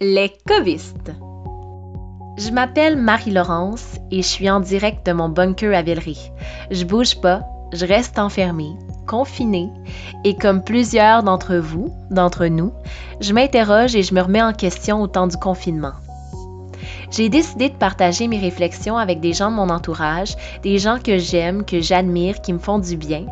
Les covistes. Je m'appelle Marie-Laurence et je suis en direct de mon bunker à Villeray. Je bouge pas, je reste enfermée, confinée et comme plusieurs d'entre vous, d'entre nous, je m'interroge et je me remets en question au temps du confinement. J'ai décidé de partager mes réflexions avec des gens de mon entourage, des gens que j'aime, que j'admire, qui me font du bien,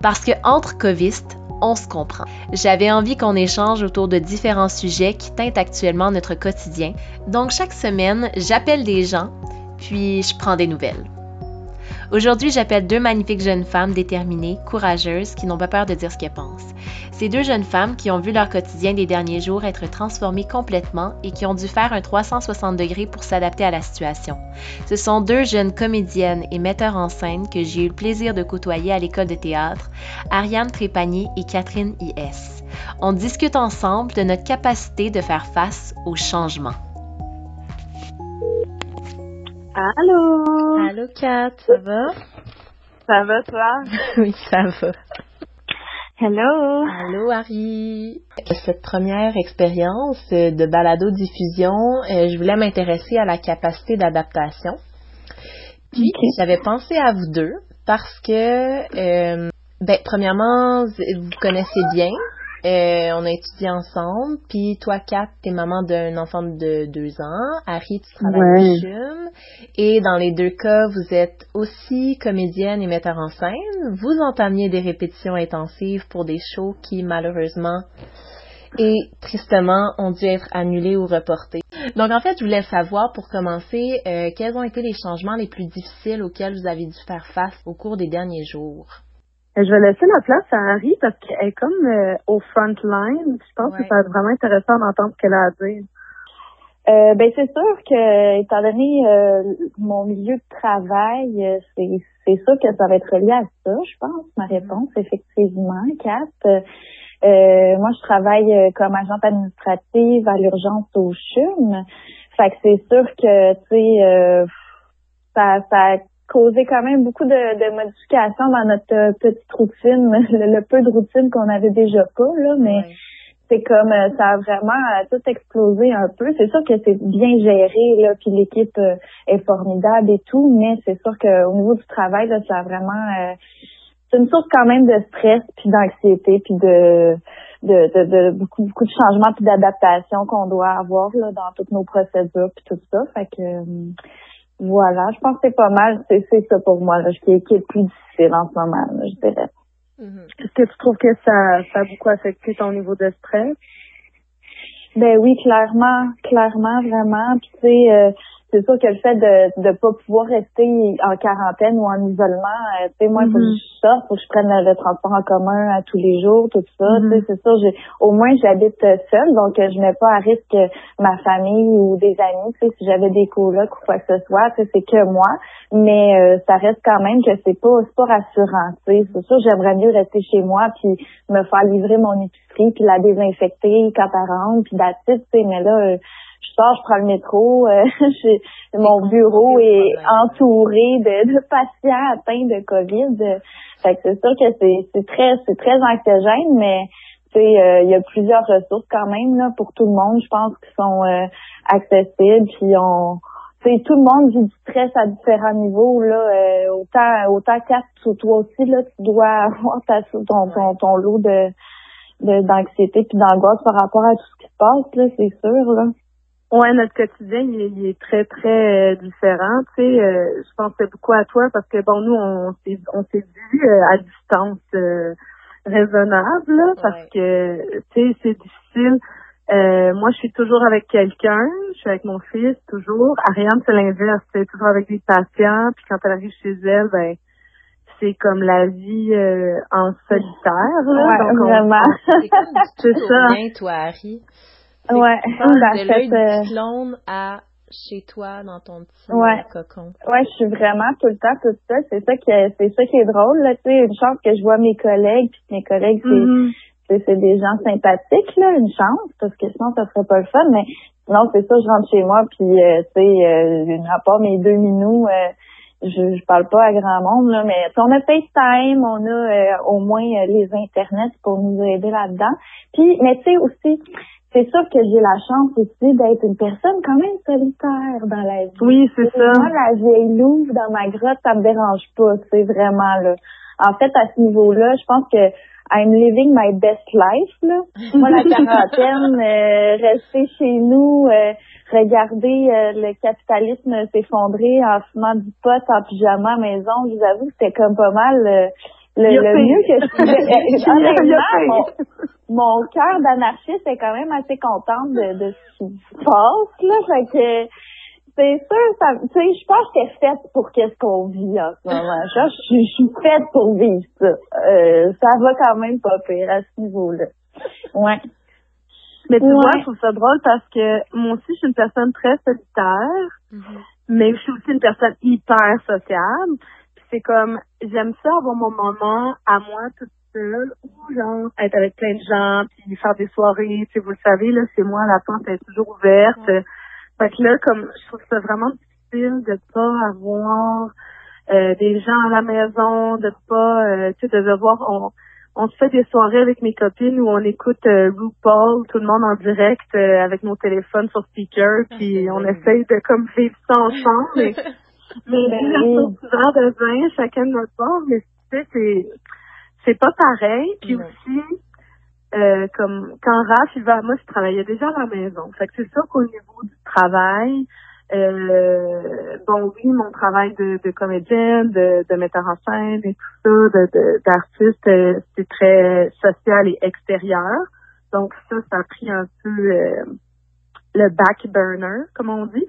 parce que entre covistes, on se comprend. J'avais envie qu'on échange autour de différents sujets qui teintent actuellement notre quotidien. Donc chaque semaine, j'appelle des gens, puis je prends des nouvelles. Aujourd'hui, j'appelle deux magnifiques jeunes femmes déterminées, courageuses, qui n'ont pas peur de dire ce qu'elles pensent. Ces deux jeunes femmes qui ont vu leur quotidien des derniers jours être transformé complètement et qui ont dû faire un 360 degrés pour s'adapter à la situation. Ce sont deux jeunes comédiennes et metteurs en scène que j'ai eu le plaisir de côtoyer à l'école de théâtre, Ariane Trépanier et Catherine I.S. On discute ensemble de notre capacité de faire face au changement. Allô? Allô Kat, ça va? Ça va toi? oui, ça va. Hello? Allô Harry. Cette première expérience de balado-diffusion, euh, je voulais m'intéresser à la capacité d'adaptation. Puis j'avais pensé à vous deux parce que, euh, ben, premièrement, vous connaissez bien, euh, on a étudié ensemble. Puis toi, Kat, t'es maman d'un enfant de deux ans. Harry, tu travailles au CHUM. Et dans les deux cas, vous êtes aussi comédienne et metteur en scène. Vous entamiez des répétitions intensives pour des shows qui, malheureusement et tristement, ont dû être annulés ou reportés. Donc en fait, je voulais savoir pour commencer, euh, quels ont été les changements les plus difficiles auxquels vous avez dû faire face au cours des derniers jours? Je vais laisser la place à Harry parce qu'elle est comme euh, au front line. Je pense que ça va être vraiment intéressant d'entendre ce qu'elle a à dire. Euh, ben c'est sûr que étant donné euh, mon milieu de travail, euh, c'est c'est sûr que ça va être relié à ça, je pense, ma mm-hmm. réponse, effectivement, Kat. Euh, moi, je travaille comme agente administrative à l'urgence au CHUM. Fait que c'est sûr que, tu sais, ça, ça causé quand même beaucoup de, de modifications dans notre euh, petite routine, le, peu de routine qu'on avait déjà pas, là, mais c'est comme euh, ça a vraiment euh, tout explosé un peu. C'est sûr que c'est bien géré, là, puis l'équipe est formidable et tout, mais c'est sûr qu'au niveau du travail, là, ça a vraiment c'est une source quand même de stress puis d'anxiété puis de de, de, de, beaucoup beaucoup de changements puis d'adaptation qu'on doit avoir là dans toutes nos procédures puis tout ça fait que voilà, je pense que c'est pas mal, c'est ça pour moi, là, qui, est, qui est le plus difficile en ce moment, je dirais. Mm-hmm. Est-ce que tu trouves que ça, ça a beaucoup affecté ton niveau de stress? Ben oui, clairement, clairement, vraiment. Puis tu sais, euh, c'est sûr que le fait de ne pas pouvoir rester en quarantaine ou en isolement, euh, tu sais, moi, il faut que mm-hmm. je sorte, faut que je prenne le, transport en commun à tous les jours, tout ça. Tu sais, mm-hmm. c'est sûr, j'ai au moins j'habite seule, donc euh, je mets pas à risque ma famille ou des amis. Tu sais, si j'avais des colocs ou quoi que ce soit, tu sais, c'est que moi. Mais euh, ça reste quand même que c'est pas c'est pas rassurant. Tu sais, c'est sûr, j'aimerais mieux rester chez moi puis me faire livrer mon épicerie puis la désinfecter quand elle rentre puis d'attitude, tu sais, mais là je sors, je prends le métro, euh, mon bureau est entouré de, patients atteints de COVID. Fait que c'est sûr que c'est, c'est très c'est très anxiogène, mais euh, il y a plusieurs ressources quand même là pour tout le monde, je pense, qui sont euh, accessibles. Puis on tout le monde vit du stress à différents niveaux là. Euh, autant autant quatre toi aussi là, tu dois avoir ta, ton, ton, ton lot de, de d'anxiété puis d'angoisse par rapport à tout ce qui se passe là, c'est sûr là. Ouais, notre quotidien, il est, très, très euh, différent. Tu sais, euh, je pensais beaucoup à toi parce que, bon, nous, on s'est, on s'est vu euh, à distance raisonnable, parce que, tu sais, c'est difficile. moi, je suis toujours avec quelqu'un. Je suis avec mon fils, toujours. Ariane, c'est l'inverse. C'est toujours avec des patients. Puis quand elle arrive chez elle, ben, c'est comme la vie en solitaire. Là. Ouais, vraiment. c'est ça. bien, toi, Harry. Ouais. de l'œil du clone à chez toi dans ton petit ouais. cocon. Ouais, je suis vraiment tout le temps toute seule. C'est ça qui est, c'est ça qui est drôle là. Tu sais, une chance que je vois mes collègues puis mes collègues c'est mm-hmm. c'est des gens sympathiques là, une chance parce que sinon ça serait pas le fun. Mais non, c'est ça, je rentre chez moi puis euh, tu sais, euh, à part mes deux minous. Euh, je, je parle pas à grand monde, là, mais on a FaceTime, on a euh, au moins euh, les internets pour nous aider là-dedans. Puis, mais tu sais aussi, c'est sûr que j'ai la chance aussi d'être une personne quand même solitaire dans la vie. Oui, c'est ça. Moi, la vieille louve dans ma grotte, ça me dérange pas, c'est vraiment là. En fait, à ce niveau-là, je pense que I'm living my best life. Là. Moi, la quarantaine, euh, rester chez nous, euh, regarder euh, le capitalisme s'effondrer en fumant du pot en pyjama à maison, je vous avoue que c'était comme pas mal euh, le, le mieux que je mon, mon cœur d'anarchiste est quand même assez contente de, de ce qui se passe. Là, fait que c'est sûr, ça, tu sais, je pense que c'est faite pour qu'est-ce qu'on vit en ce moment. Je, je, je suis faite pour vivre ça. Euh, ça va quand même pas pire à ce niveau-là. Ouais. Mais tu Ouais. vois, je trouve ça drôle parce que moi aussi, je suis une personne très solitaire, mais je suis aussi une personne hyper sociable. Puis c'est comme, j'aime ça avoir mon moment à moi toute seule, ou genre être avec plein de gens, puis faire des soirées. Tu sais, vous le savez, là, chez moi, la porte est toujours ouverte. Fait que là, comme, je trouve ça vraiment difficile de pas avoir euh, des gens à la maison, de pas, euh, tu sais, de devoir, on, on se fait des soirées avec mes copines où on écoute euh, RuPaul, tout le monde en direct euh, avec nos téléphones sur speaker, puis on essaye de comme vivre ça ensemble. Mais, mais Ben souvent de vin, chacun de notre bord, mais tu sais, c'est c'est pas pareil. Puis aussi, euh, comme quand Raph il va, moi je travaillais déjà à la maison. Fait que c'est sûr qu'au niveau du travail, euh, bon oui, mon travail de, de comédienne, de, de metteur en scène et tout ça, d'artiste, euh, c'est très social et extérieur. Donc ça, ça a pris un peu euh, le back burner, comme on dit.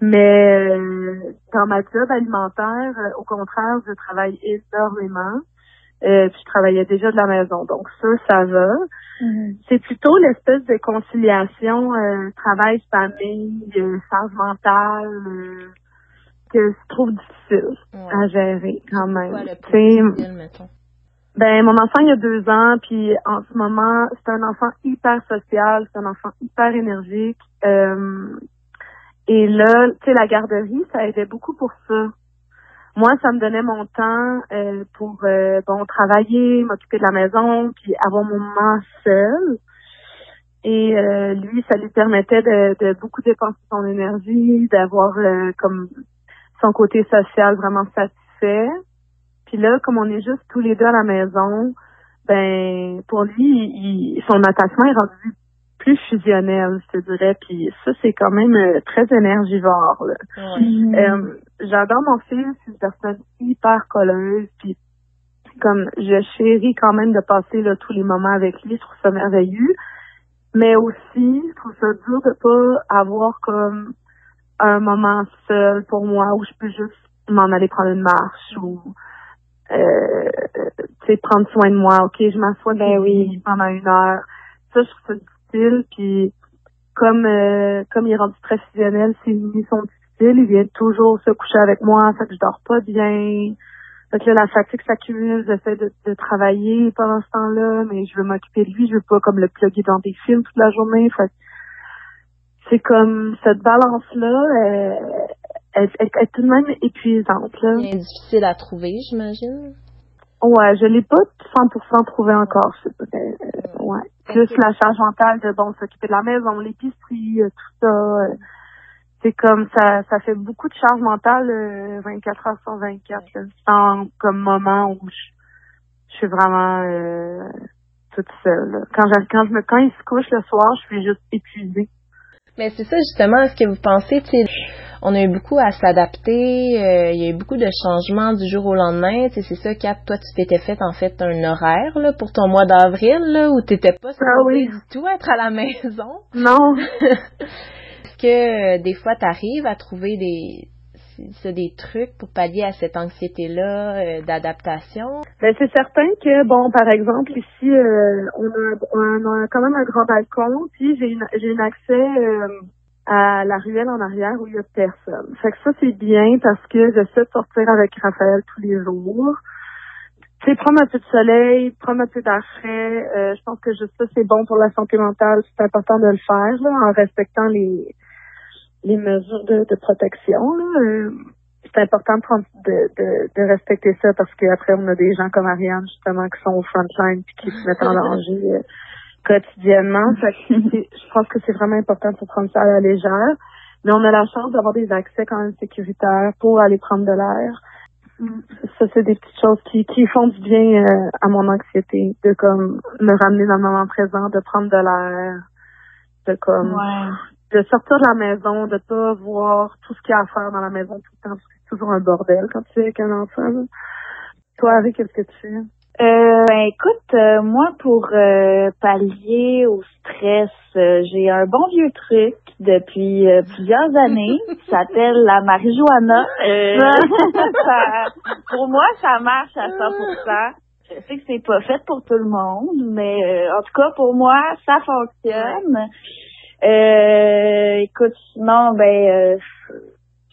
Mais euh, dans ma job alimentaire, euh, au contraire, je travaille énormément. Euh, puis je travaillais déjà de la maison. Donc ça, ça va. C'est plutôt l'espèce de conciliation euh, travail-famille, euh, charge mentale euh, que je trouve difficile à gérer quand même. Quoi, le Tu sais, plus mettons? ben, mon enfant, il a deux ans, puis en ce moment, c'est un enfant hyper social, c'est un enfant hyper énergique. Euh, et là, tu sais, la garderie, ça aidait beaucoup pour ça. Moi, ça me donnait mon temps euh, pour, euh, bon, travailler, m'occuper de la maison, puis avoir mon moment seul. Et euh, lui, ça lui permettait de, de beaucoup dépenser son énergie, d'avoir euh, comme son côté social vraiment satisfait. Puis là, comme on est juste tous les deux à la maison, ben pour lui, il, son attachement est rendu plus fusionnel, je te dirais. Puis ça, c'est quand même euh, très énergivore. Là. Mhm. J'adore mon fils, c'est une personne hyper colleuse, puis comme je chéris quand même de passer là, tous les moments avec lui, je trouve ça merveilleux. Mais aussi, je trouve ça dur de pas avoir comme un moment seul pour moi où je peux juste m'en aller prendre une marche ou euh, tu sais prendre soin de moi. Ok, je m'assois Ben oui. pendant une heure. Ça, je trouve ça difficile. Puis comme euh, comme il est rendu très fusionnel, ses nuits sont Il vient toujours se coucher avec moi, fait que je dors pas bien. Fait que là, la fatigue s'accumule, j'essaie de, de travailler pendant ce temps-là, mais je veux m'occuper de lui, je veux pas comme le plugger dans des films toute la journée. Fait c'est comme cette balance-là, euh, elle, elle- elle est tout de même épuisante. Là. Bien difficile à trouver, j'imagine. Ouais, je l'ai pas 100% trouvé encore. euh, ouais. Plus la charge mentale de bon s'occuper de la maison, l'épicerie, euh, tout ça. Euh, c'est comme ça, ça fait beaucoup de charge mentale euh, 24 heures sur 24. Là, sans comme moment où je, je suis vraiment euh, toute seule. là. Quand je, quand je me quand il se couche le soir, je suis juste épuisée. Mais c'est ça justement, est-ce que vous pensez, tu on a eu beaucoup à s'adapter, euh, il y a eu beaucoup de changements du jour au lendemain, tu c'est ça, Cap, toi tu t'étais fait en fait un horaire là, pour ton mois d'avril, là, où t'étais pas Ah oui. du tout être à la maison? Non. Que euh, des fois t'arrives à trouver des des trucs pour pallier à cette anxiété-là euh, d'adaptation? Ben, c'est certain que, bon, par exemple, ici, euh, on, a, on a quand même un grand balcon, puis j'ai un accès à la ruelle en arrière où il y a personne. Fait que ça, c'est bien parce que j'essaie de sortir avec Raphaël tous les jours. Tu sais, prendre un peu de soleil, prendre un peu d'air frais, je pense que juste ça, c'est bon pour la santé mentale. C'est important de le faire, là, en respectant les les mesures de, de protection. Là. Euh, c'est important de, prendre, de, de, de, respecter ça parce qu'après, on a des gens comme Ariane, justement, qui sont au frontline puis qui se mettent en danger euh, quotidiennement. je pense que c'est vraiment important de prendre ça à la légère. Mais on a la chance d'avoir des accès quand même sécuritaires pour aller prendre de l'air. Ça, c'est des petites choses qui, qui font du bien euh, à mon anxiété, de comme me ramener dans le moment présent, de prendre de l'air, de comme de sortir de la maison, de pas voir tout ce qu'il y a à faire dans la maison tout le temps, parce que c'est toujours un bordel quand tu es avec un enfant. Toi, Harry, qu'est-ce que tu fais? Euh, ben, écoute, euh, moi pour euh, pallier au stress, euh, j'ai un bon vieux truc depuis plusieurs années. Ça s'appelle la marijuana. pour moi, ça marche à 100%. Je sais que c'est pas fait pour tout le monde, mais en tout cas pour moi, ça fonctionne. Écoute, sinon, ben,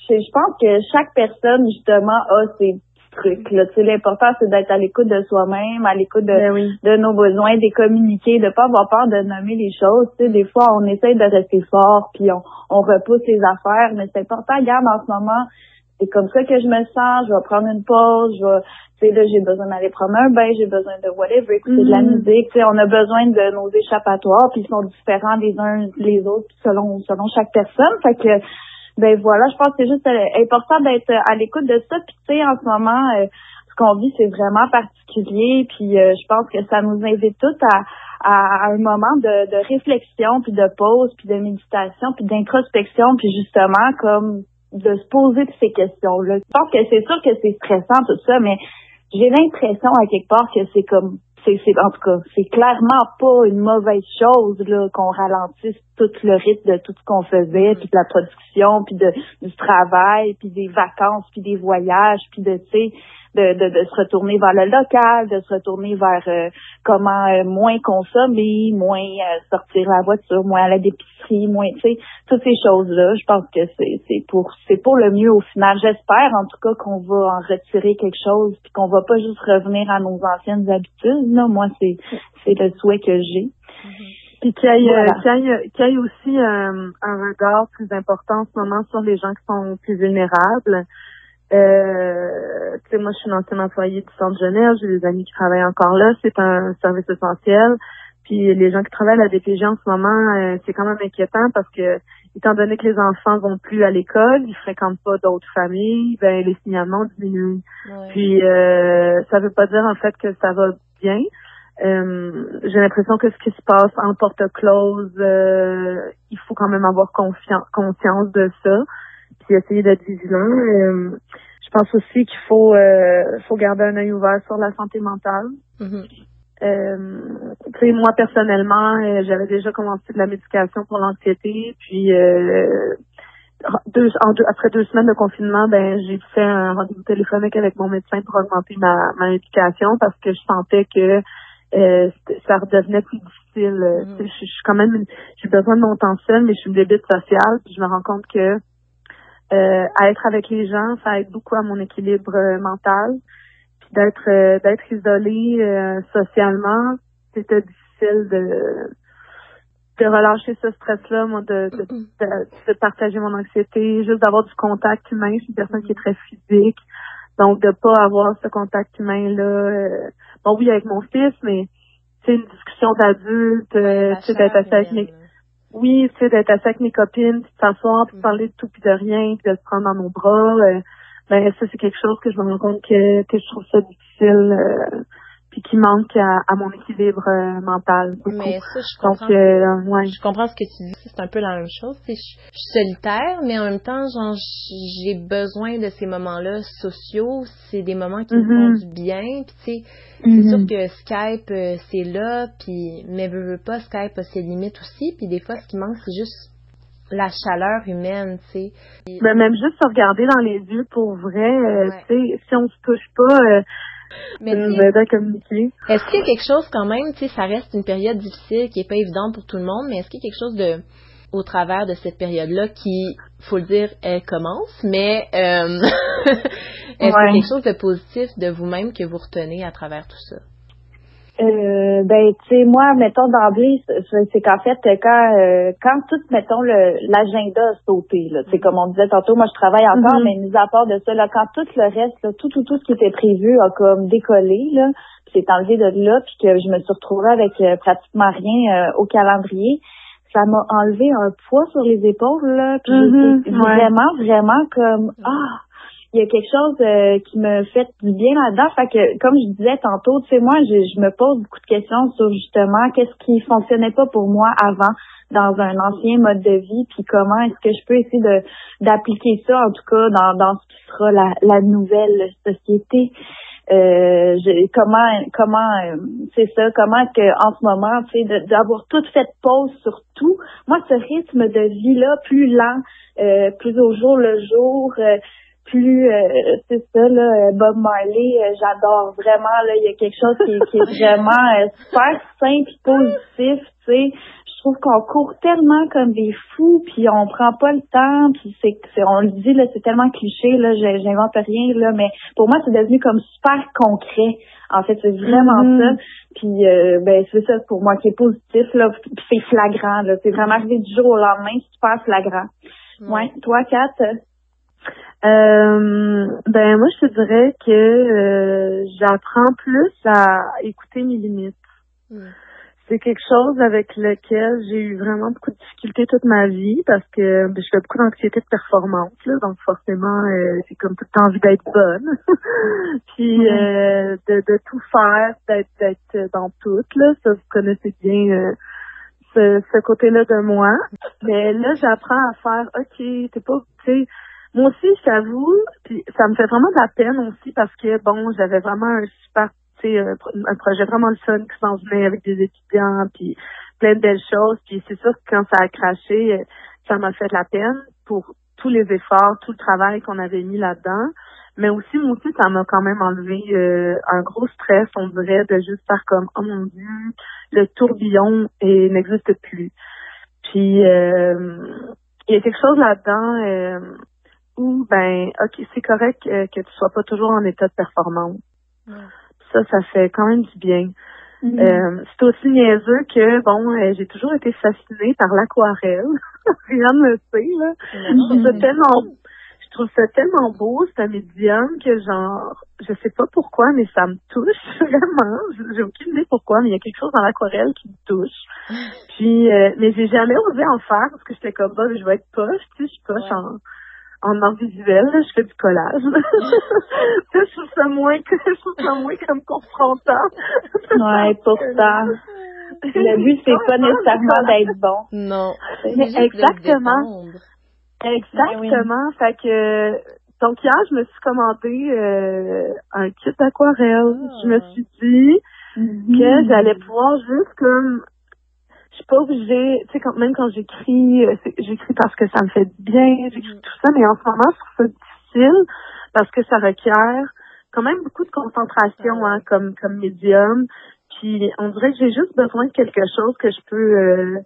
je, je pense que chaque personne justement a ses truc. Là. l'important, c'est d'être à l'écoute de soi-même, à l'écoute de, ben de nos besoins, de communiquer, de pas avoir peur de nommer les choses. Tu des fois, on essaye de rester fort, puis on, on repousse les affaires, mais c'est important, regarde, en ce moment, c'est comme ça que je me sens, je vais prendre une pause, je vais, tu sais, là, j'ai besoin d'aller prendre un bain, j'ai besoin de whatever, écouter de la mm-hmm. musique, tu sais, on a besoin de nos échappatoires, puis ils sont différents les uns les autres selon selon chaque personne. Fait que ben voilà, je pense que c'est juste euh, important d'être à l'écoute de ça. Puis tu sais, en ce moment, euh, ce qu'on vit, c'est vraiment particulier. Puis euh, je pense que ça nous invite tous à, à, un moment de, de réflexion, puis de pause, puis de méditation, puis d'introspection, puis justement comme de se poser ces questions-là. Je pense que c'est sûr que c'est stressant tout ça, mais j'ai l'impression à quelque part que c'est comme c'est, c'est en tout cas, c'est clairement pas une mauvaise chose là qu'on ralentisse tout le rythme de tout ce qu'on faisait, puis de la production, puis de du travail, puis des vacances, puis des voyages, puis de tu sais de, de, de, se retourner vers le local, de se retourner vers euh, comment euh, moins consommer, moins euh, sortir la voiture, moins aller à l'épicerie, moins, tu sais, toutes ces choses-là. Je pense que c'est c'est pour c'est pour le mieux au final. J'espère en tout cas qu'on va en retirer quelque chose, puis qu'on va pas juste revenir à nos anciennes habitudes. Là, moi c'est c'est le souhait que j'ai. Mm-hmm. Puis qu'il y, ait, qu'il y, aussi un regard plus important en ce moment sur les gens qui sont plus vulnérables. Euh, tu sais, moi, je suis une ancienne employée du centre Genève. J'ai des amis qui travaillent encore là. C'est un service essentiel. Puis les gens qui travaillent à la DPG en ce moment, euh, c'est quand même inquiétant parce que, étant donné que les enfants vont plus à l'école, ils fréquentent pas d'autres familles, ben les signalements diminuent. Puis euh, ça veut pas dire en fait que ça va bien. Euh, j'ai l'impression que ce qui se passe en porte close, euh, il faut quand même avoir conscience de ça essayer d'être vigilant. Euh, je pense aussi qu'il faut euh, faut garder un œil ouvert sur la santé mentale. Euh, tu sais, moi personnellement, j'avais déjà commencé de la médication pour l'anxiété, puis deux, après deux semaines de confinement, ben j'ai fait un rendez-vous téléphonique avec mon médecin pour augmenter ma, ma médication parce que je sentais que ça redevenait plus difficile. Mm-hmm. Je, suis quand même, j'ai besoin de mon temps seul, mais je suis une débite sociale, puis je me rends compte que euh, à être avec les gens, ça aide beaucoup à mon équilibre euh, mental. Puis d'être euh, d'être isolé socialement, c'était difficile de de relâcher ce stress-là, moi, de, de, de, partager mon anxiété, juste d'avoir du contact humain. Je suis une personne qui est très physique. Donc, de pas avoir ce contact humain-là. bon, oui, avec mon fils, mais c'est une discussion d'adulte, euh, d'être assez avec mes, oui, tu sais, d'être assis avec mes copines, puis de s'asseoir, puis de mm. parler de tout puis de rien, puis de se prendre dans nos bras, euh, ben ça c'est quelque chose que je me rends compte que, que je trouve ça difficile. Euh, puis qui manque à, mon équilibre euh, mental. Mais ça, je comprends. Donc, euh, ouais. Je comprends ce que tu dis. C'est un peu la même chose. Je, je suis solitaire, mais en même temps, genre, j'ai besoin de ces moments-là sociaux. C'est des moments qui me font mm-hmm. du bien. Puis, tu sais, c'est mm-hmm. sûr que Skype, euh, c'est là. Puis, mais veux, veux pas, Skype a ses limites aussi. Puis, des fois, ce qui manque, c'est juste la chaleur humaine, tu sais. Ben, même juste se regarder dans les yeux pour vrai, tu sais, si on se touche pas, mais Est-ce qu'il y a quelque chose quand même, tu sais, ça reste une période difficile qui est pas évidente pour tout le monde, mais est-ce qu'il y a quelque chose de au travers de cette période-là qui, faut le dire, elle commence, mais euh, est-ce qu'il y a quelque chose de positif de vous-même que vous retenez à travers tout ça? Euh, ben, tu sais, moi, mettons d'emblée, c'est qu'en fait, quand euh, quand tout, mettons, l'agenda a sauté, là, tu sais, comme on disait tantôt, moi, je travaille encore, mm-hmm. mais mis à part de ça, là, quand tout le reste, là, tout, tout, tout ce qui était prévu a comme décollé, là, c'est enlevé de là, puis que je me suis retrouvée avec euh, pratiquement rien au calendrier, ça m'a enlevé un poids sur les épaules, là, puis mm-hmm. vraiment, vraiment comme, ah, il y a quelque chose euh, qui me fait du bien là-dedans. Fait que, comme je disais tantôt, tu sais, moi, je, je, me pose beaucoup de questions sur justement qu'est-ce qui fonctionnait pas pour moi avant dans un ancien mode de vie, puis comment est-ce que je peux essayer de d'appliquer ça, en tout cas, dans, dans ce qui sera la, la nouvelle société. Euh, comment comment euh, c'est ça comment que en ce moment tu sais d'avoir toute fait pause sur tout moi ce rythme de vie là plus lent euh, plus au jour le jour plus euh, c'est ça là Bob Marley euh, j'adore vraiment là il y a quelque chose qui, est vraiment euh, super simple positif tu sais. Je trouve qu'on court tellement comme des fous puis on prend pas le temps puis c'est on le dit là c'est tellement cliché là j'invente rien là mais pour moi c'est devenu comme super concret. En fait c'est vraiment mm-hmm. ça. Puis ben c'est ça pour moi qui est positif là c'est flagrant là. C'est vraiment arrivé du jour au lendemain super flagrant. Ouais, toi Kat? Euh, ben moi je te dirais que euh, j'apprends plus à écouter mes limites. Mm. C'est quelque chose avec lequel j'ai eu vraiment beaucoup de difficultés toute ma vie parce que ben, je fais beaucoup d'anxiété de performance, là, donc forcément euh, c'est comme tout le temps envie d'être bonne, puis euh, de, de tout faire, d'être d'être dans tout là, ça vous connaissez bien ce, ce côté-là de moi. Mais là j'apprends à faire, ok, t'es pas, tu sais moi aussi, j'avoue, puis ça me fait vraiment de la peine aussi parce que bon, j'avais vraiment un super, tu sais, un, projet vraiment le fun qui s'en venait avec des étudiants, puis plein de belles choses. Puis c'est sûr que quand ça a craché, ça m'a fait de la peine pour tous les efforts, tout le travail qu'on avait mis là-dedans. Mais aussi, moi aussi, ça m'a quand même enlevé euh, un gros stress, on dirait, de juste faire comme Oh mon Dieu, le tourbillon n'existe plus. Puis euh, il y a quelque chose là-dedans. Euh, ben, ok, c'est correct euh, que tu sois pas toujours en état de performance. Ça, ça fait quand même du bien. Mm-hmm. Euh, c'est aussi niaiseux que, bon, euh, j'ai toujours été fascinée par l'aquarelle. Rien ne me sait, là. Je trouve ça tellement, je trouve ça tellement beau, c'est un médium que genre, je sais pas pourquoi, mais ça me touche vraiment. J'ai aucune idée pourquoi, mais il y a quelque chose dans l'aquarelle qui me touche. Puis, mais j'ai jamais osé en faire parce que j'étais comme, bah, je vais être poche, tu sais, je suis poche en en art visuel, je fais du collage. je trouve ça moins que je trouve ça moins comme confrontant. ouais, pourtant. Le but, c'est pas nécessairement d'être bon. Non. exactement. Exactement. Fait que donc hier, je me suis commandé euh, un kit d'aquarelle. Je me suis dit mm-hmm. que j'allais pouvoir juste comme suis pas obligée, tu sais, quand, même quand j'écris, euh, j'écris parce que ça me fait bien, j'écris mm. tout ça, mais en ce moment, je trouve ça difficile parce que ça requiert quand même beaucoup de concentration hein, comme comme médium. Puis on dirait que j'ai juste besoin de quelque chose que je peux euh,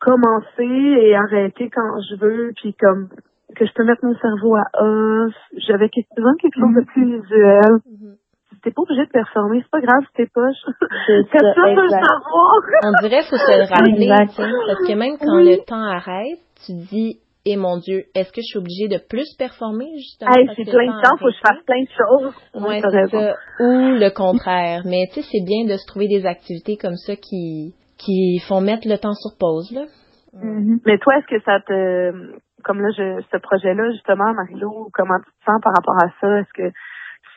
commencer et arrêter quand je veux, puis comme que je peux mettre mon cerveau à off. J'avais besoin de quelque chose de mm. plus visuel. Mm-hmm t'es pas obligé de performer, c'est pas grave, t'es poche. C'est ça, savoir. On dirait faut se le rappeler, parce que même quand le temps arrête, tu dis et mon Dieu, est-ce que je suis obligée de plus performer justement hey, c'est plein de temps, faut que je fasse plein de choses. Ouais, c'est ça. Ou le contraire. Mais tu sais, c'est bien de se trouver des activités comme ça qui qui font mettre le temps sur pause là. Mm-hmm. Mais toi, est-ce que ça te comme là, je, ce projet-là, justement, Marilo, comment tu te sens par rapport à ça? Est-ce que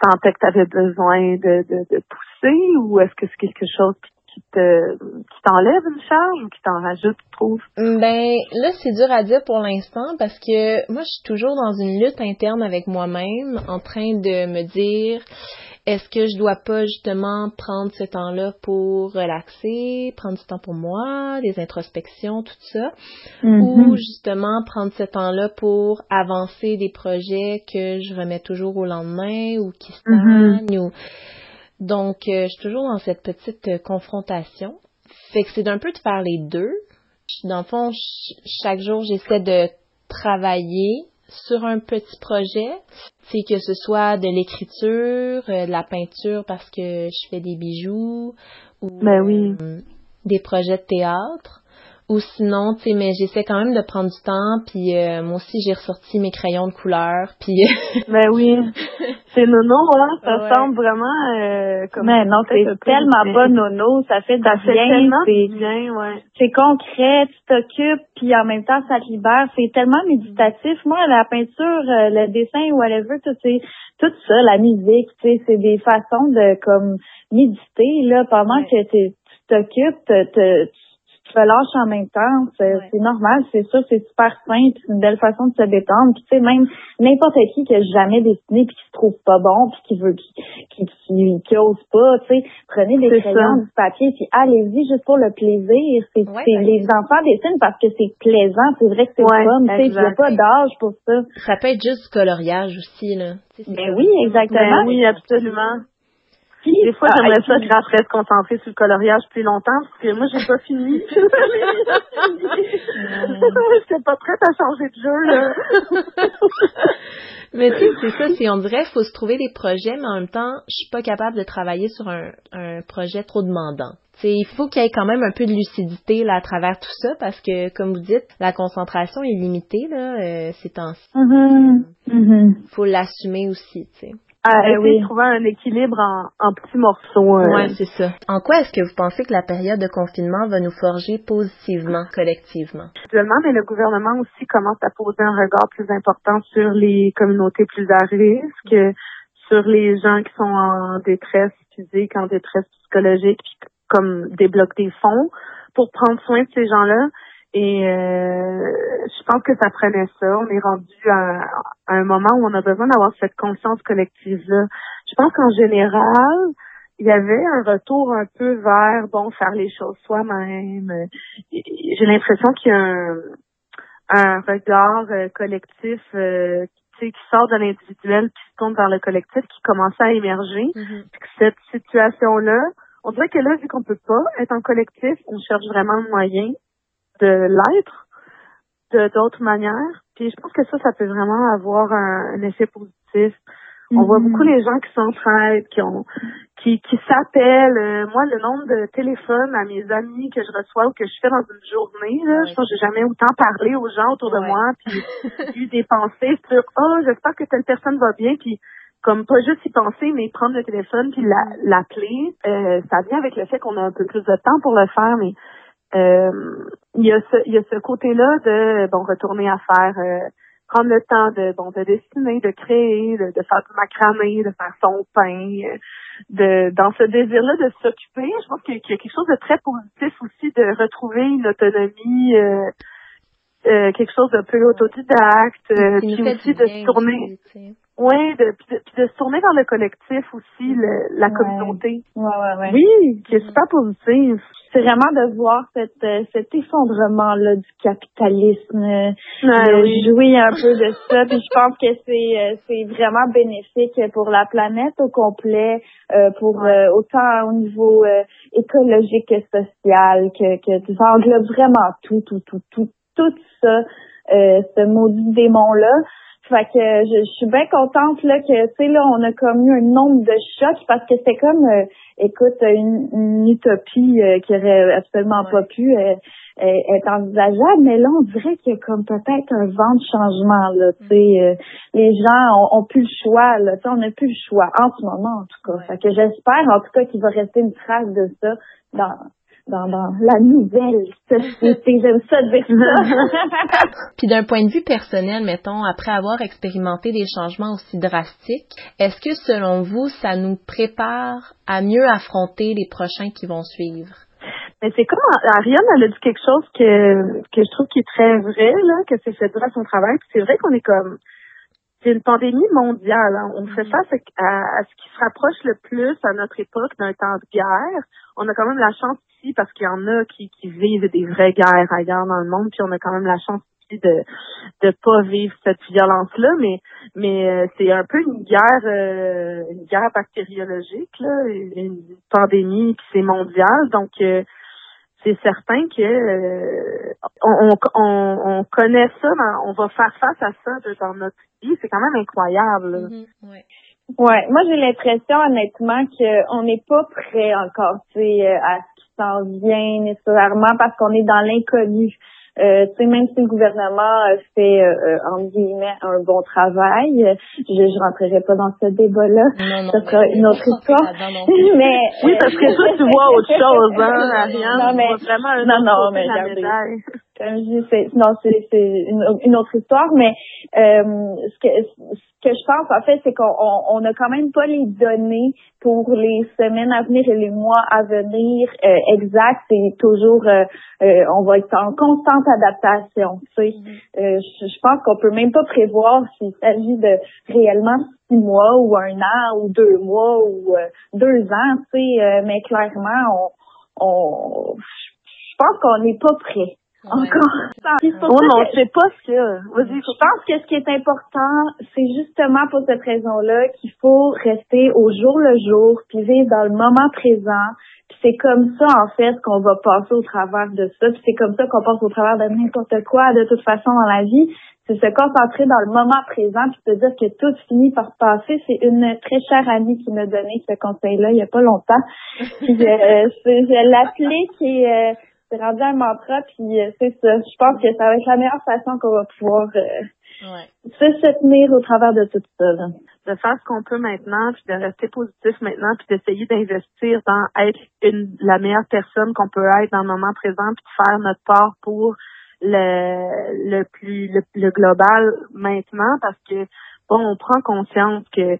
sentais que tu avais besoin de, de, de pousser ou est-ce que c'est quelque chose qui te qui t'enlève une charge ou qui t'en rajoute, tu trouves? Ben là, c'est dur à dire pour l'instant parce que moi, je suis toujours dans une lutte interne avec moi-même, en train de me dire est-ce que je dois pas justement prendre ce temps-là pour relaxer, prendre du temps pour moi, des introspections, tout ça, mm-hmm. ou justement prendre ce temps-là pour avancer des projets que je remets toujours au lendemain ou qui mm-hmm. stagnent ou donc euh, je suis toujours dans cette petite euh, confrontation. Fait que c'est d'un peu de faire les deux. Dans le fond, chaque jour, j'essaie de travailler sur un petit projet, c'est que ce soit de l'écriture, euh, de la peinture parce que je fais des bijoux ou ben oui. des projets de théâtre. Ou sinon, tu sais, mais j'essaie quand même de prendre du temps, puis euh, moi aussi j'ai ressorti mes crayons de couleur, puis... ben oui, c'est nono, hein, ça semble vraiment euh, comme... Mais non, c'est tellement pas nono, ça fait ça bien, c'est bien, ouais. C'est concret, tu t'occupes, puis en même temps ça te libère, c'est tellement méditatif. Moi, la peinture, euh, le dessin, whatever, tout, c'est tout ça, la musique, tu sais, c'est des façons de comme méditer, là, pendant que tu t'occupes, tu relâche en même temps. C'est normal, c'est sûr, c'est super simple, c'est une belle façon de se détendre. Puis tu sais, même n'importe qui qui a jamais dessiné puis qui se trouve pas bon puis qui veut qui qui, qui, ose pas, tu sais, prenez des crayons, du papier puis allez-y juste pour le plaisir. C'est les enfants dessinent parce que c'est plaisant, c'est vrai que c'est fun, tu sais, il n'y a pas d'âge pour ça. Ça peut être juste du coloriage aussi là. Ben oui, exactement. Ben oui, absolument. Des fois, ah, j'aimerais ça que après se concentrer sur le coloriage plus longtemps, parce que moi, j'ai pas fini. J'étais pas prête à changer de jeu, là. mais tu sais, c'est ça, c'est, on dirait, faut se trouver des projets, mais en même temps, je suis pas capable de travailler sur un, un projet trop demandant. sais, il faut qu'il y ait quand même un peu de lucidité là à travers tout ça parce que, comme vous dites, la concentration est limitée là euh, ces temps-ci. Mm-hmm. Mm-hmm. Faut l'assumer aussi, tu sais à ah, essayer de trouver un équilibre en, en petits morceaux. Euh. Ouais, c'est ça. En quoi est-ce que vous pensez que la période de confinement va nous forger positivement, collectivement? Actuellement, mais le gouvernement aussi commence à poser un regard plus important sur les communautés plus à risque, sur les gens qui sont en détresse physique, en détresse psychologique, puis comme débloquent des fonds pour prendre soin de ces gens-là. Et euh, je pense que ça prenait ça. On est rendu à, un moment où on a besoin d'avoir cette conscience collective-là. Je pense qu'en général, il y avait un retour un peu vers bon faire les choses soi-même. J'ai l'impression qu'il y a un, un regard euh, collectif euh, qui sort de l'individuel qui se tourne vers le collectif qui commençait à émerger. Mm-hmm. Cette situation-là, on dirait que là, vu qu'on peut pas être en collectif, on cherche vraiment le moyen de l'être de d'autres manières. Puis je pense que ça, ça peut vraiment avoir un, effet positif. On voit mhm. beaucoup les gens qui s'entraident, qui ont qui, qui s'appellent. Euh, moi, le nombre de téléphones à mes amis que je reçois ou que je fais dans une journée, là, je pense que j'ai jamais autant parlé aux gens autour de moi, puis eu des pensées sur oh j'espère que telle personne va bien, puis comme pas juste y penser, mais prendre le téléphone puis l'appeler. euh, ça vient avec le fait qu'on a un peu plus de temps pour le faire, mais il y a ce il y a ce côté-là de bon retourner à faire euh, prendre le temps de bon de dessiner, de créer, de, faire du macramé, de faire son pain, euh, de dans ce désir-là de s'occuper, je pense qu'il y a quelque chose de très positif aussi de retrouver une autonomie euh, euh quelque chose de plus autodidacte, puis aussi de se tourner. Oui, de, puis de, se tourner vers le collectif aussi, le, la communauté. Ouais, ouais, ouais. Oui, qui est super positif c'est vraiment de voir cette, euh, cet effondrement-là du capitalisme, euh, de jouer un peu de ça. Puis je pense que c'est euh, c'est vraiment bénéfique pour la planète au complet, pour autant au niveau écologique que social, que, que ça englobe vraiment tout, tout, tout, tout, tout ça, ce maudit démon-là. Fait que je, je, suis bien contente là que tu sais là on a comme eu un nombre de chocs parce que c'était comme euh, écoute une, utopie euh, qui aurait absolument pas pu euh, être envisageable. Mais là on dirait qu'il y a comme peut-être un vent de changement là tu sais les gens ont, plus le choix là tu sais on n'a plus le choix en ce moment en tout cas. Fait que j'espère en tout cas qu'il va rester une trace de ça dans dans, la nouvelle société. J'aime ça dire ça. Puis d'un point de vue personnel, mettons, après avoir expérimenté des changements aussi drastiques, est-ce que selon vous, ça nous prépare à mieux affronter les prochains qui vont suivre? Mais c'est comme Ariane, elle a dit quelque chose que, que je trouve qui est très vrai, là, que c'est fait dur à son travail. c'est vrai qu'on est comme c'est une pandémie mondiale. Hein. On fait mm-hmm. face à, ce qui se rapproche le plus à notre époque d'un temps de guerre. On a quand même la chance ici, parce qu'il y en a qui, qui vivent des vraies guerres ailleurs dans le monde, puis on a quand même la chance ici de de pas vivre cette violence-là, mais mais euh, c'est un peu une guerre euh, une guerre bactériologique, là, une pandémie qui c'est mondiale, donc euh, c'est certain que euh, on, on, on, connaît ça, on va faire face à ça dans notre vie. C'est quand même incroyable. Mm-hmm, Ouais, moi j'ai l'impression honnêtement qu'on n'est pas prêt encore, tu sais, euh, à s'en vient nécessairement parce qu'on est dans l'inconnu. Euh, tu sais, même si le gouvernement fait, euh, euh, entre guillemets, un bon travail, je ne rentrerai pas dans ce débat-là. Ça sera une autre histoire. mais, oui, parce que toi, tu vois autre chose, hein, Ariane. Non, mais, vraiment un non, non, mais regardez. Comme je dis, c'est, non, c'est, c'est une, autre histoire, mais euh, ce que ce que je pense en fait, c'est qu'on on, on a quand même pas les données pour les semaines à venir et les mois à venir euh, exacts. C'est toujours, euh, euh, on va être en constante adaptation. Tu sais, mm-hmm. je, je pense qu'on peut même pas prévoir s'il s'agit de réellement six mois ou un an ou deux mois ou deux ans. Tu sais, mais clairement, on, on je pense qu'on n'est pas prêt. Encore. Oh non, c'est pas ça. Vas-y. Je pense que ce qui est important, c'est justement pour cette raison-là qu'il faut rester au jour le jour, puis vivre dans le moment présent. Puis c'est comme ça, en fait, qu'on va passer au travers de ça. Puis c'est comme ça qu'on passe au travers de n'importe quoi, de toute façon, dans la vie. C'est se concentrer dans le moment présent, puis se dire que tout finit par passer. C'est une très chère amie qui m'a donné ce conseil-là il y a pas longtemps. Puis euh, je l'applique et... Euh, c'est rendu un mantra, puis euh, c'est ça. Je pense que ça va être la meilleure façon qu'on va pouvoir euh, se tenir au travers de tout ça. De faire ce qu'on peut maintenant, puis de rester positif maintenant, puis d'essayer d'investir dans être une, la meilleure personne qu'on peut être dans le moment présent, puis de faire notre part pour le, le plus le, global maintenant, parce que bon, on prend conscience que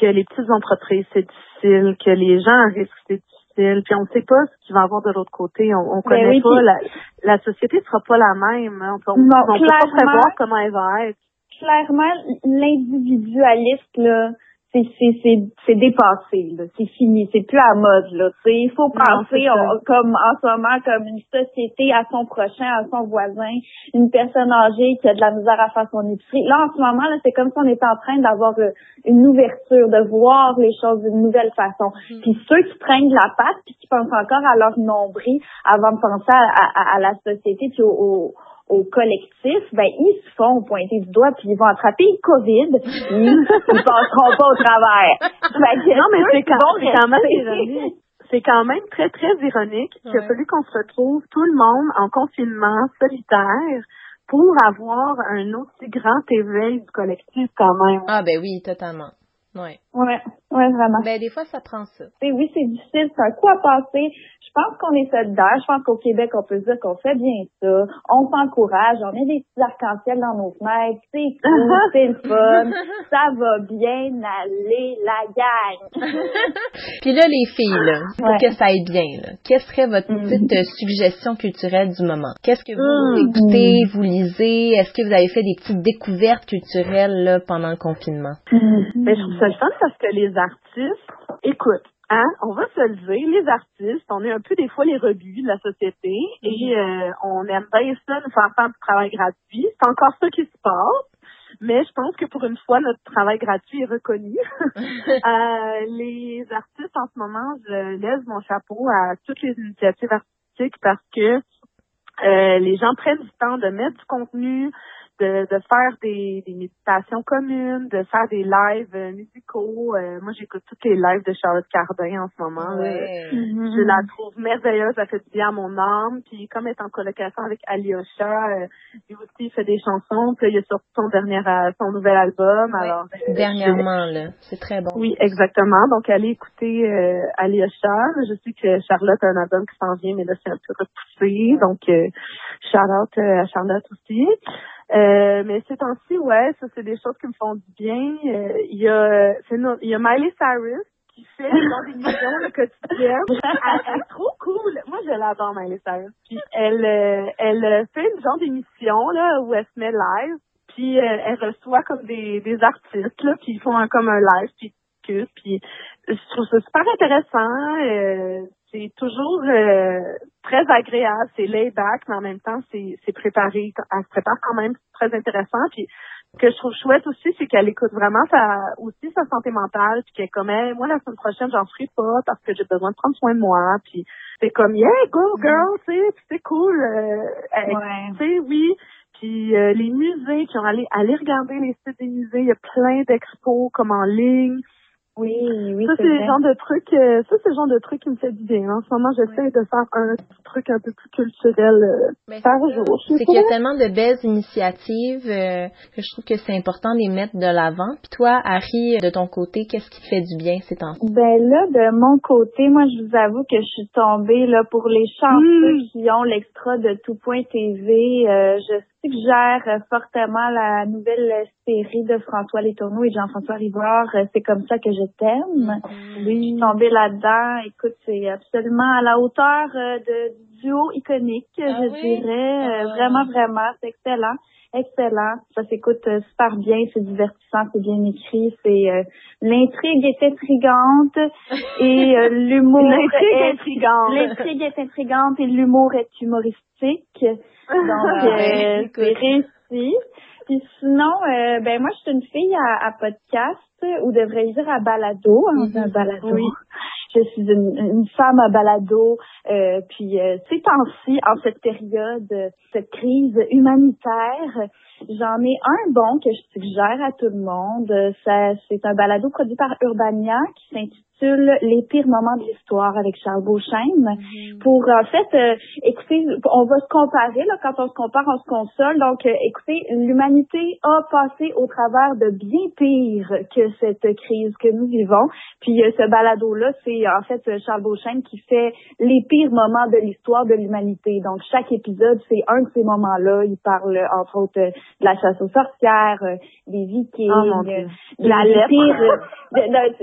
que les petites entreprises, c'est difficile, que les gens risquent, c'est puis on ne sait pas ce qu'il va y avoir de l'autre côté. On, on ben connaît pas la, la société sera pas la même. Hein. On, ne peut pas prévoir comment elle va être. Clairement, l'individualiste là, c'est c'est c'est dépassé là, c'est fini, c'est plus à mode là. Tu il faut penser comme en ce moment comme une société à son prochain, à son voisin, une personne âgée qui a de la misère à faire son épicerie. Là en ce moment là, c'est comme si on était en train d'avoir euh, une ouverture, de voir les choses d'une nouvelle façon. Mm-hmm. Puis ceux qui prennent la patte puis qui pensent encore à leur nombril avant de penser à, à, la société puis au au collectif, ben ils se font pointer du doigt puis ils vont attraper le COVID, ils, ils passeront pas au travers. non, mais c'est quand, même ironique. C'est quand même très, très ironique qu'il a fallu qu'on se retrouve tout le monde en confinement solitaire pour avoir un aussi grand éveil du collectif quand même. Ah ben oui, totalement. Ouais. Ouais, ouais, vraiment. Ben, des fois, ça prend ça. Et oui, c'est difficile. C'est un coup à passer. Je pense qu'on est solidaire. Je pense qu'au Québec, on peut dire qu'on fait bien ça. On s'encourage. On met des petits arcs-en-ciel dans nos fenêtres. C'est cool, c'est le fun. Ça va bien aller, la gang. Puis là, les filles, là, pour que ça aille bien, là, quelle serait votre mm. petite euh, suggestion culturelle du moment? Qu'est-ce que vous mm. écoutez, vous lisez? Est-ce que vous avez fait des petites découvertes culturelles là, pendant le confinement? Mm. Ben, c'est le fun parce que les artistes, écoute, hein, on va se le dire, les artistes, on est un peu des fois les rebuts de la société et euh, on aime bien ça, nous faire faire du travail gratuit. C'est encore ça qui se passe. Mais je pense que pour une fois, notre travail gratuit est reconnu. euh, les artistes, en ce moment, je laisse mon chapeau à toutes les initiatives artistiques parce que euh, les gens prennent du temps de mettre du contenu, de, de faire des, des méditations communes, de faire des lives euh, musicaux. Euh, moi, j'écoute toutes les lives de Charlotte Cardin en ce moment. Mm-hmm. Je la trouve merveilleuse, elle fait du bien à mon âme. Puis comme elle est en colocation avec Alyosha, euh, lui aussi fait des chansons. Puis il a sorti son dernier, son nouvel album. Alors dernièrement là, c'est très bon. Oui, exactement. Donc allez écouter euh, Alyosha. Je sais que Charlotte a un album qui s'en vient, mais là c'est un peu repoussé. Donc Charlotte à Charlotte aussi. Euh, mais ces temps-ci, ouais, ça c'est des choses qui me font du bien. Euh, il y a, il y a Miley Cyrus qui fait genre d'émissions le quotidien. Elle, est trop cool. Moi, je l'adore Miley Cyrus. Puis elle, euh, elle fait une genre d'émission là où elle se met live. Puis elle reçoit comme des, des artistes là qui font un, comme un live puis puis je trouve ça super intéressant c'est toujours euh, très agréable, c'est laid back, mais en même temps, c'est, c'est préparé, elle se prépare quand même très intéressant. Puis ce que je trouve chouette aussi, c'est qu'elle écoute vraiment sa, aussi sa santé mentale, puis qu'elle est comme, moi, la semaine prochaine, j'en ferai pas parce que j'ai besoin de prendre soin de moi. Puis c'est comme, yeah, go girl, tu sais, c'est cool. Euh, tu sais, oui. puis euh, les musées, qui ont allé aller regarder les sites des musées. Il y a plein d'expos comme en ligne. Oui, oui, ça c'est le genre de truc, euh, ça c'est le genre de truc qui me fait du bien. En ce moment, j'essaie de faire un petit truc un peu plus culturel euh, par jour. C'est qu'il y a tellement de belles initiatives euh, que je trouve que c'est important de les mettre de l'avant. Puis toi, Harry, de ton côté, qu'est-ce qui te fait du bien ces temps-ci? Ben là, de mon côté, moi je vous avoue que je suis tombée là pour les chanceux hmm. qui ont l'extra de tout point TV. je suggère fortement la nouvelle série de François Letourneau et Jean-François Rivard. C'est comme ça que je t'aime. Mm-hmm. Oui. Je suis tombée là-dedans. Écoute, c'est absolument à la hauteur euh, de duo iconique, ah je dirais. Euh, ah. vraiment, vraiment, c'est excellent. Excellent. Ça s'écoute euh, super bien, c'est divertissant, c'est bien écrit, c'est l'intrigue est intrigante et l'humour est intrigante. L'intrigue est intrigante et l'humour est humoristique. Donc, euh, c'est réussi. Puis sinon, euh, ben moi, je suis une fille à, à podcast, ou devrais-je dire à balado, hein, mm-hmm. un balado. Oui. Je suis une, une femme à balado. Euh, puis euh, ces temps-ci, en cette période, cette crise humanitaire, j'en ai un bon que je suggère à tout le monde. Ça, c'est un balado produit par Urbania qui s'intitule les pires moments de l'histoire avec Charles Beauchesne. Mhm. pour en fait euh, écoutez on va se comparer là quand on se compare on se console. Donc euh, écoutez l'humanité a passé au travers de bien pire que cette crise que nous vivons. Puis euh, ce balado là c'est en fait Charles Beauchesne qui fait les pires moments de l'histoire de l'humanité. Donc chaque épisode c'est un de ces moments là il parle entre autres de la chasse aux sorcières des vikings oh, de la des pires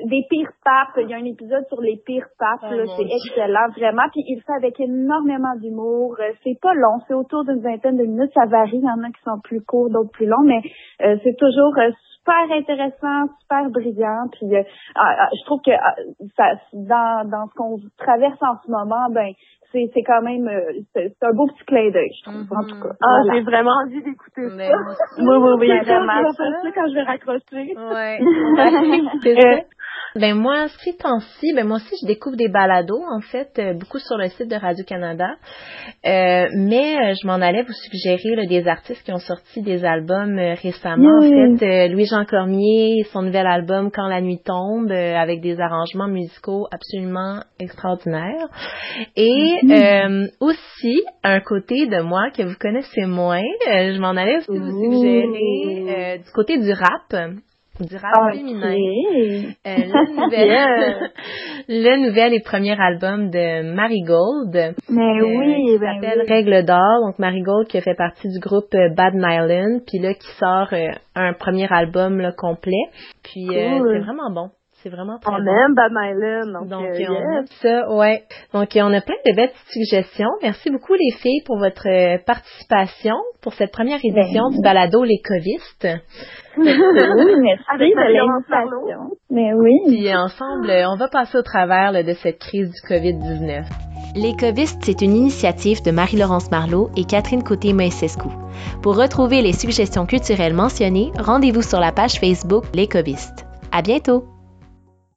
des pires papes il y a un épisode sur les pires papes, ah, c'est excellent, vraiment. Puis il fait avec énormément d'humour. Euh, c'est pas long, c'est autour d'une vingtaine de minutes. Ça varie, il y en a qui sont plus courts, d'autres plus longs, mais euh, c'est toujours euh, super intéressant, super brillant. Puis ah, ah, je trouve que ça, dans, dans ce qu'on traverse en ce moment, ben c'est c'est quand même c'est un beau petit clin d'œil, je trouve, en tout cas. Mm-hmm. Ah, j'ai vraiment envie d'écouter ça. Oui, oui, oui, vraiment. ça quand je vais raccrocher. Ouais. Ben moi, ces temps-ci, ben moi aussi, je découvre des balados, en fait, euh, beaucoup sur le site de Radio-Canada. Euh, mais euh, je m'en allais vous suggérer des artistes qui ont sorti des albums récemment. En fait, Louis-Jean Cormier, son nouvel album Quand la nuit tombe, avec des arrangements musicaux absolument extraordinaires. Et mm-hmm. aussi, un côté de moi que vous connaissez moins, je m'en allais aussi vous suggérer du côté du rap du rap féminin. Euh, le, nouvel, le nouvel et premier album de Marigold. Mais euh, oui, qui ben s'appelle Règle d'or. Donc Marigold qui fait partie du groupe euh, Bad Nylon, puis là qui sort un premier album là, complet. Puis c'est vraiment bon. C'est vraiment très on bon. aime Bad Nylon. Donc, donc on a ça, ouais. Donc on a plein de belles suggestions. Merci beaucoup les filles pour votre participation pour cette première édition ben du balado Les Covistes merci de l'invitation. Mais oui. Puis ensemble, on va passer au travers de cette crise du COVID-19. Les Covistes, c'est une initiative de Marie-Laurence Marlot et Catherine Côté-Moïsescu. Pour retrouver les suggestions culturelles mentionnées, rendez-vous sur la page Facebook Les Covistes. À bientôt!